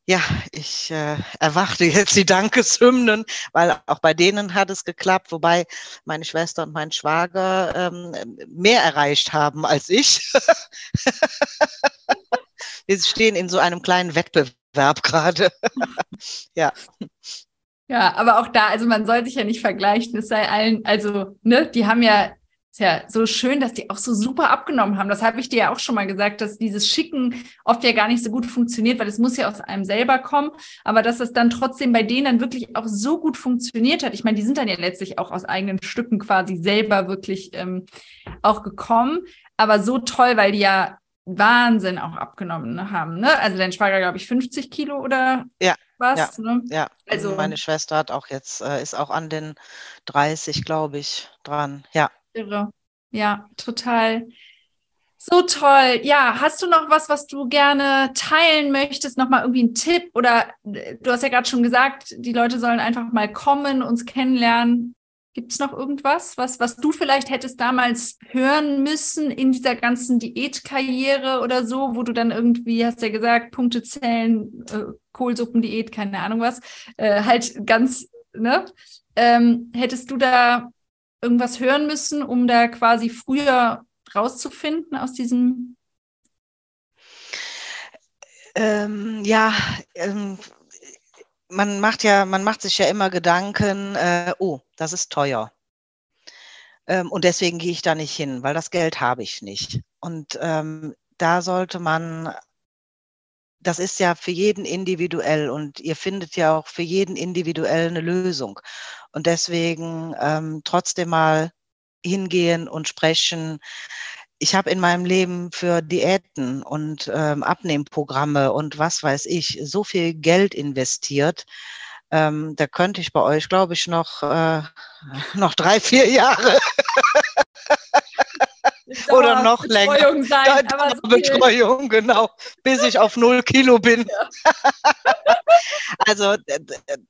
ja, ich äh, erwarte jetzt die Dankeshymnen, weil auch bei denen hat es geklappt, wobei meine Schwester und mein Schwager ähm, mehr erreicht haben als ich. Wir stehen in so einem kleinen Wettbewerb Verb gerade. ja. Ja, aber auch da, also man soll sich ja nicht vergleichen. Es sei allen, also, ne, die haben ja, ist ja so schön, dass die auch so super abgenommen haben. Das habe ich dir ja auch schon mal gesagt, dass dieses Schicken oft ja gar nicht so gut funktioniert, weil es muss ja aus einem selber kommen. Aber dass es dann trotzdem bei denen dann wirklich auch so gut funktioniert hat. Ich meine, die sind dann ja letztlich auch aus eigenen Stücken quasi selber wirklich ähm, auch gekommen. Aber so toll, weil die ja Wahnsinn auch abgenommen haben. Ne? Also dein Schwager, glaube ich, 50 Kilo oder ja, was? Ja, ne? ja. Also meine Schwester hat auch jetzt, äh, ist auch an den 30, glaube ich, dran. Ja. Irre. Ja, total. So toll. Ja, hast du noch was, was du gerne teilen möchtest? Nochmal irgendwie ein Tipp? Oder äh, du hast ja gerade schon gesagt, die Leute sollen einfach mal kommen, uns kennenlernen. Gibt es noch irgendwas, was, was du vielleicht hättest damals hören müssen in dieser ganzen Diätkarriere oder so, wo du dann irgendwie, hast ja gesagt, Punkte zählen, äh, Kohlsuppendiät, keine Ahnung was, äh, halt ganz, ne? Ähm, hättest du da irgendwas hören müssen, um da quasi früher rauszufinden aus diesem? Ähm, ja, ähm, man macht ja, man macht sich ja immer Gedanken, äh, oh, das ist teuer. Ähm, und deswegen gehe ich da nicht hin, weil das Geld habe ich nicht. Und ähm, da sollte man das ist ja für jeden individuell und ihr findet ja auch für jeden individuell eine Lösung. Und deswegen ähm, trotzdem mal hingehen und sprechen. Ich habe in meinem Leben für Diäten und ähm, Abnehmprogramme und was weiß ich so viel Geld investiert. Ähm, da könnte ich bei euch, glaube ich, noch, äh, noch drei, vier Jahre oder noch länger. Sein, aber so Betreuung, genau, bis ich auf null Kilo bin. Ja. also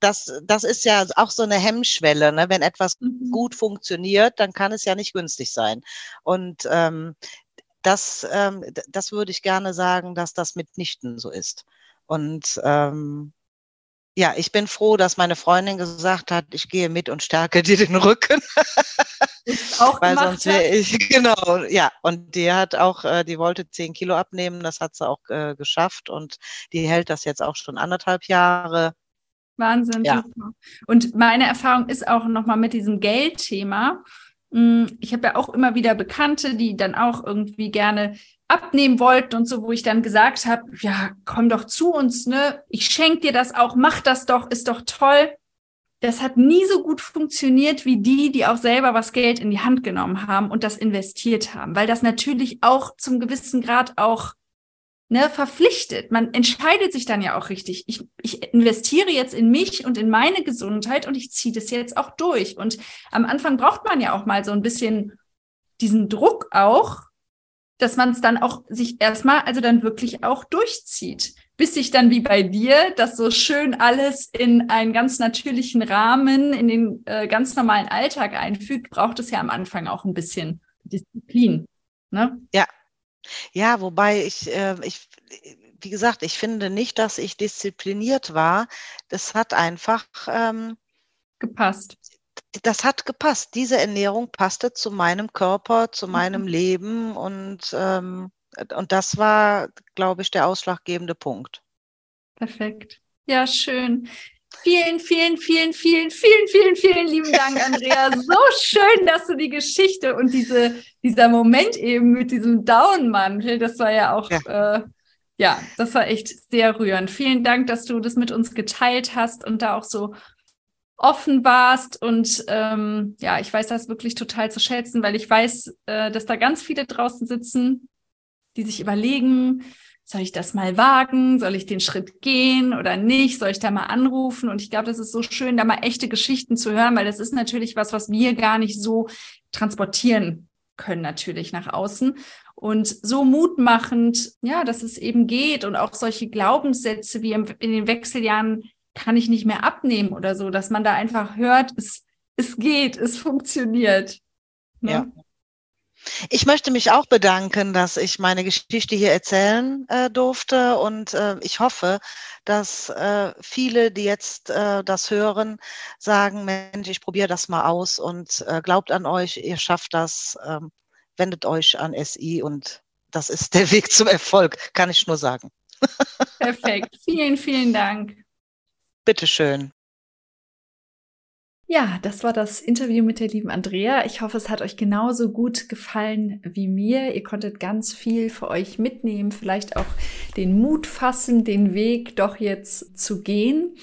das, das ist ja auch so eine Hemmschwelle. Ne? Wenn etwas mhm. gut funktioniert, dann kann es ja nicht günstig sein. Und ähm, das, ähm, das würde ich gerne sagen, dass das mitnichten so ist. Und ähm, ja, ich bin froh, dass meine Freundin gesagt hat, ich gehe mit und stärke dir den Rücken. auch Weil sonst wäre ich, genau, ja. Und die hat auch, äh, die wollte zehn Kilo abnehmen, das hat sie auch äh, geschafft und die hält das jetzt auch schon anderthalb Jahre. Wahnsinn, ja. super. Und meine Erfahrung ist auch nochmal mit diesem Geldthema. Hm, ich habe ja auch immer wieder Bekannte, die dann auch irgendwie gerne abnehmen wollten und so, wo ich dann gesagt habe, ja, komm doch zu uns, ne? Ich schenke dir das auch, mach das doch, ist doch toll. Das hat nie so gut funktioniert wie die, die auch selber was Geld in die Hand genommen haben und das investiert haben, weil das natürlich auch zum gewissen Grad auch ne, verpflichtet. Man entscheidet sich dann ja auch richtig. Ich, ich investiere jetzt in mich und in meine Gesundheit und ich ziehe das jetzt auch durch. Und am Anfang braucht man ja auch mal so ein bisschen diesen Druck auch, dass man es dann auch sich erstmal, also dann wirklich auch durchzieht. Bis sich dann wie bei dir das so schön alles in einen ganz natürlichen Rahmen, in den äh, ganz normalen Alltag einfügt, braucht es ja am Anfang auch ein bisschen Disziplin. Ne? Ja. Ja, wobei ich, äh, ich, wie gesagt, ich finde nicht, dass ich diszipliniert war. Das hat einfach ähm, gepasst das hat gepasst. Diese Ernährung passte zu meinem Körper, zu meinem mhm. Leben und, ähm, und das war, glaube ich, der ausschlaggebende Punkt. Perfekt. Ja, schön. Vielen, vielen, vielen, vielen, vielen, vielen, vielen lieben Dank, Andrea. So schön, dass du die Geschichte und diese, dieser Moment eben mit diesem Downmantel, das war ja auch, ja. Äh, ja, das war echt sehr rührend. Vielen Dank, dass du das mit uns geteilt hast und da auch so offen warst. Und ähm, ja, ich weiß das wirklich total zu schätzen, weil ich weiß, äh, dass da ganz viele draußen sitzen, die sich überlegen, soll ich das mal wagen? Soll ich den Schritt gehen oder nicht? Soll ich da mal anrufen? Und ich glaube, das ist so schön, da mal echte Geschichten zu hören, weil das ist natürlich was, was wir gar nicht so transportieren können, natürlich nach außen. Und so mutmachend, ja, dass es eben geht und auch solche Glaubenssätze wie in den Wechseljahren kann ich nicht mehr abnehmen oder so, dass man da einfach hört, es, es geht, es funktioniert. Ne? Ja. Ich möchte mich auch bedanken, dass ich meine Geschichte hier erzählen äh, durfte und äh, ich hoffe, dass äh, viele, die jetzt äh, das hören, sagen, Mensch, ich probiere das mal aus und äh, glaubt an euch, ihr schafft das, ähm, wendet euch an SI und das ist der Weg zum Erfolg, kann ich nur sagen. Perfekt, vielen, vielen Dank. Bitteschön. Ja, das war das Interview mit der lieben Andrea. Ich hoffe, es hat euch genauso gut gefallen wie mir. Ihr konntet ganz viel für euch mitnehmen, vielleicht auch den Mut fassen, den Weg doch jetzt zu gehen.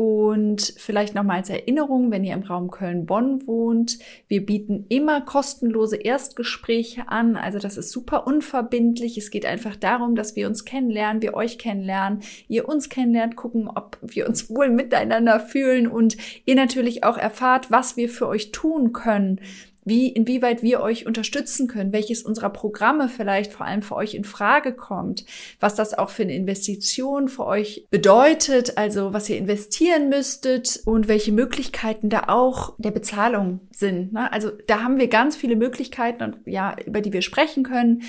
Und vielleicht nochmal als Erinnerung, wenn ihr im Raum Köln-Bonn wohnt, wir bieten immer kostenlose Erstgespräche an. Also das ist super unverbindlich. Es geht einfach darum, dass wir uns kennenlernen, wir euch kennenlernen, ihr uns kennenlernt, gucken, ob wir uns wohl miteinander fühlen und ihr natürlich auch erfahrt, was wir für euch tun können wie, inwieweit wir euch unterstützen können, welches unserer Programme vielleicht vor allem für euch in Frage kommt, was das auch für eine Investition für euch bedeutet, also was ihr investieren müsstet und welche Möglichkeiten da auch der Bezahlung sind. Ne? Also da haben wir ganz viele Möglichkeiten und ja, über die wir sprechen können.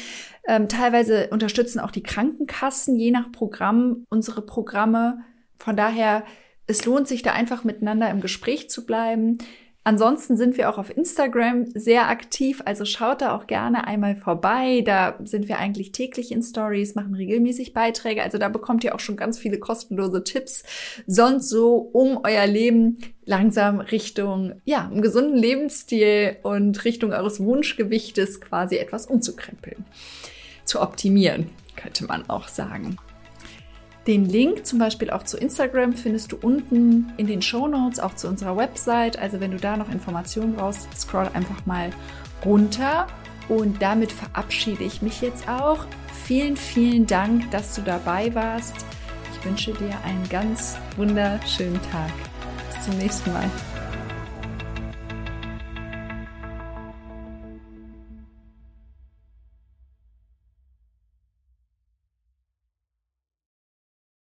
Ähm, teilweise unterstützen auch die Krankenkassen je nach Programm unsere Programme. Von daher, es lohnt sich da einfach miteinander im Gespräch zu bleiben. Ansonsten sind wir auch auf Instagram sehr aktiv, also schaut da auch gerne einmal vorbei. Da sind wir eigentlich täglich in Stories, machen regelmäßig Beiträge. Also da bekommt ihr auch schon ganz viele kostenlose Tipps. Sonst so, um euer Leben langsam Richtung, ja, einen gesunden Lebensstil und Richtung eures Wunschgewichtes quasi etwas umzukrempeln. Zu optimieren, könnte man auch sagen. Den Link zum Beispiel auch zu Instagram findest du unten in den Show Notes, auch zu unserer Website. Also wenn du da noch Informationen brauchst, scroll einfach mal runter. Und damit verabschiede ich mich jetzt auch. Vielen, vielen Dank, dass du dabei warst. Ich wünsche dir einen ganz wunderschönen Tag. Bis zum nächsten Mal.